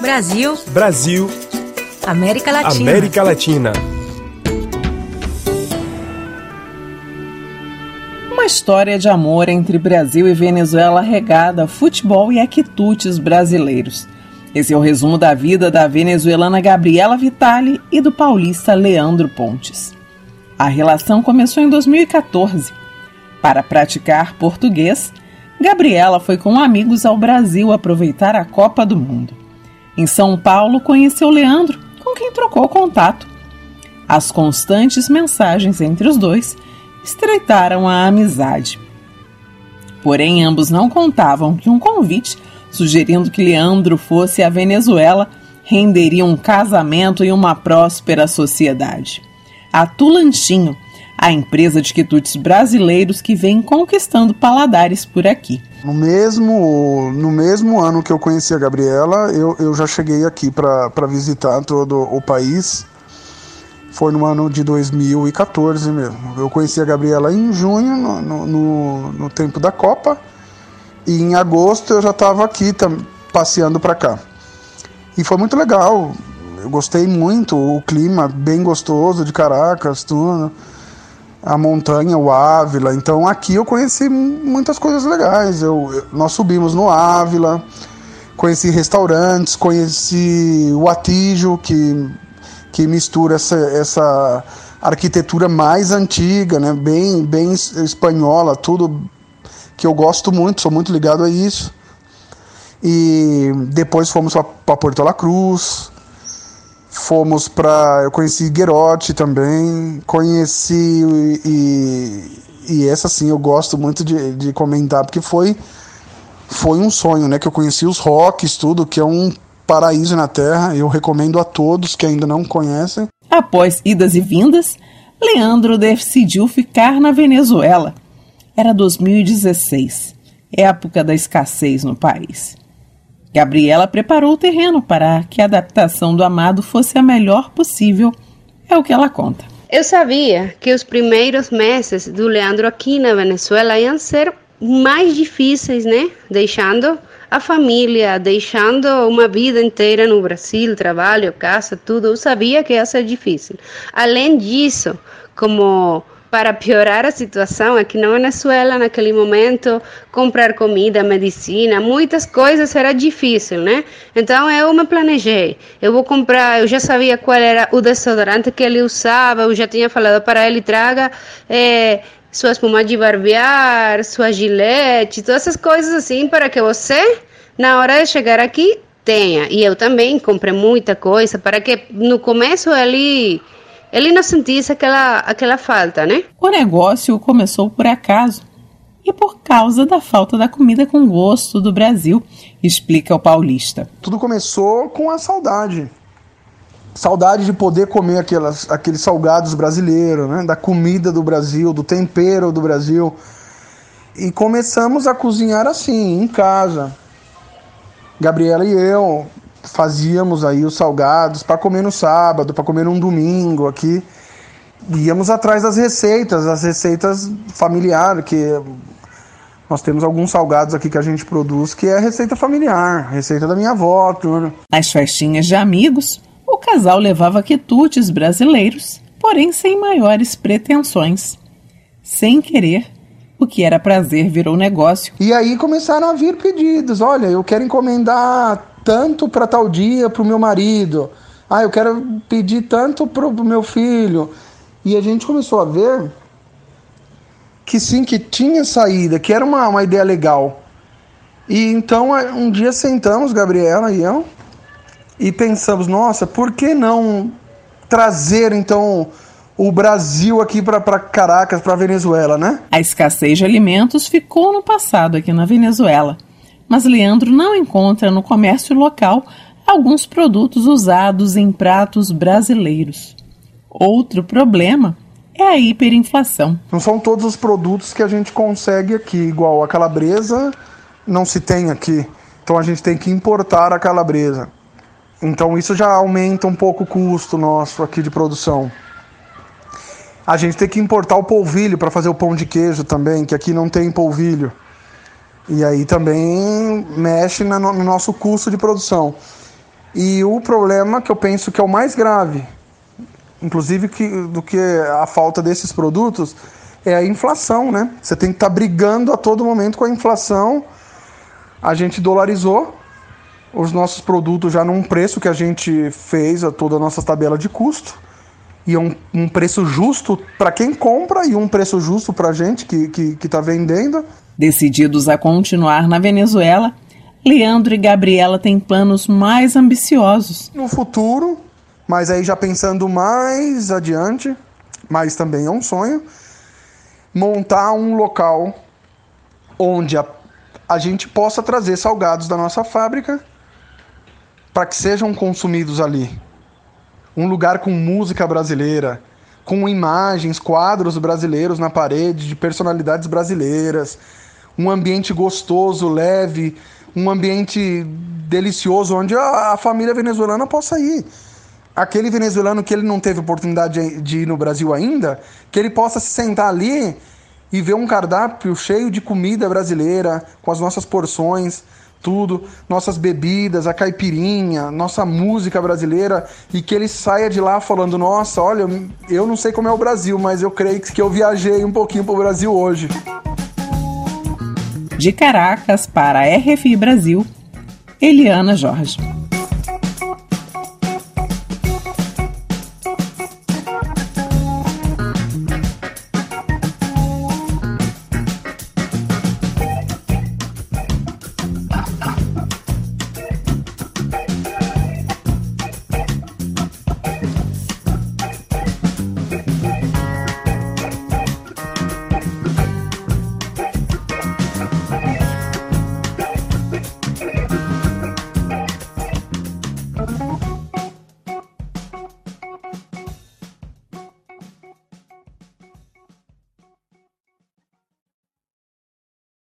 Brasil. Brasil. América Latina. América Latina. Uma história de amor entre Brasil e Venezuela regada a futebol e a quitutes brasileiros. Esse é o resumo da vida da venezuelana Gabriela Vitali e do paulista Leandro Pontes. A relação começou em 2014. Para praticar português, Gabriela foi com amigos ao Brasil aproveitar a Copa do Mundo. Em São Paulo, conheceu Leandro, com quem trocou contato. As constantes mensagens entre os dois estreitaram a amizade. Porém, ambos não contavam que um convite sugerindo que Leandro fosse à Venezuela, renderia um casamento e uma próspera sociedade. A Tulanchinho, a empresa de quitutes brasileiros que vem conquistando paladares por aqui. No mesmo, no mesmo ano que eu conheci a Gabriela, eu, eu já cheguei aqui para visitar todo o país. Foi no ano de 2014 mesmo. Eu conheci a Gabriela em junho, no, no, no tempo da Copa e em agosto eu já estava aqui passeando para cá. E foi muito legal. Eu gostei muito, o clima bem gostoso de Caracas, tudo. A montanha, o Ávila. Então aqui eu conheci muitas coisas legais. Eu, nós subimos no Ávila, conheci restaurantes, conheci o Atijo, que, que mistura essa, essa arquitetura mais antiga, né? bem, bem espanhola, tudo que eu gosto muito, sou muito ligado a isso. E depois fomos para Porto La Cruz, fomos para. Eu conheci Guerote também, conheci. E, e essa sim eu gosto muito de, de comentar, porque foi, foi um sonho, né? Que eu conheci os rocks, tudo, que é um paraíso na Terra. Eu recomendo a todos que ainda não conhecem. Após idas e vindas, Leandro decidiu ficar na Venezuela era 2016, época da escassez no país. Gabriela preparou o terreno para que a adaptação do amado fosse a melhor possível, é o que ela conta. Eu sabia que os primeiros meses do Leandro aqui na Venezuela iam ser mais difíceis, né? Deixando a família, deixando uma vida inteira no Brasil, trabalho, casa, tudo. Eu sabia que ia ser difícil. Além disso, como para piorar a situação aqui na Venezuela naquele momento comprar comida, medicina, muitas coisas era difícil, né? Então eu me planejei. Eu vou comprar, eu já sabia qual era o desodorante que ele usava, eu já tinha falado para ele traga é, sua espuma de barbear, sua gilete, todas essas coisas assim para que você na hora de chegar aqui tenha. E eu também comprei muita coisa para que no começo ele ele não sentisse aquela, aquela falta, né? O negócio começou por acaso e por causa da falta da comida com gosto do Brasil, explica o paulista. Tudo começou com a saudade. Saudade de poder comer aquelas, aqueles salgados brasileiros, né? da comida do Brasil, do tempero do Brasil. E começamos a cozinhar assim, em casa. Gabriela e eu, fazíamos aí os salgados para comer no sábado, para comer num domingo aqui. Íamos atrás das receitas, as receitas familiares, que nós temos alguns salgados aqui que a gente produz, que é receita familiar, receita da minha avó, tudo. Nas festinhas de amigos, o casal levava quitutes brasileiros, porém sem maiores pretensões. Sem querer, o que era prazer virou negócio. E aí começaram a vir pedidos. Olha, eu quero encomendar tanto para tal dia para o meu marido. Ah, eu quero pedir tanto para o meu filho. E a gente começou a ver que sim, que tinha saída, que era uma, uma ideia legal. E então um dia sentamos, Gabriela e eu, e pensamos, nossa, por que não trazer então o Brasil aqui para Caracas, para Venezuela, né? A escassez de alimentos ficou no passado aqui na Venezuela mas Leandro não encontra no comércio local alguns produtos usados em pratos brasileiros. Outro problema é a hiperinflação. Não são todos os produtos que a gente consegue aqui, igual a calabresa não se tem aqui. Então a gente tem que importar a calabresa. Então isso já aumenta um pouco o custo nosso aqui de produção. A gente tem que importar o polvilho para fazer o pão de queijo também, que aqui não tem polvilho. E aí também mexe no nosso custo de produção. E o problema que eu penso que é o mais grave, inclusive que, do que a falta desses produtos, é a inflação, né? Você tem que estar tá brigando a todo momento com a inflação. A gente dolarizou os nossos produtos já num preço que a gente fez a toda a nossa tabela de custo. E é um, um preço justo para quem compra e um preço justo para a gente que está tá vendendo. Decididos a continuar na Venezuela, Leandro e Gabriela têm planos mais ambiciosos. No futuro, mas aí já pensando mais adiante, mas também é um sonho, montar um local onde a, a gente possa trazer salgados da nossa fábrica para que sejam consumidos ali. Um lugar com música brasileira, com imagens, quadros brasileiros na parede de personalidades brasileiras, um ambiente gostoso, leve, um ambiente delicioso onde a, a família venezuelana possa ir. Aquele venezuelano que ele não teve oportunidade de, ir no Brasil ainda, que ele possa se sentar ali e ver um cardápio cheio de comida brasileira, com as nossas porções, tudo, nossas bebidas, a caipirinha, nossa música brasileira e que ele saia de lá falando: Nossa, olha, eu não sei como é o Brasil, mas eu creio que eu viajei um pouquinho para o Brasil hoje. De Caracas para a RFI Brasil, Eliana Jorge.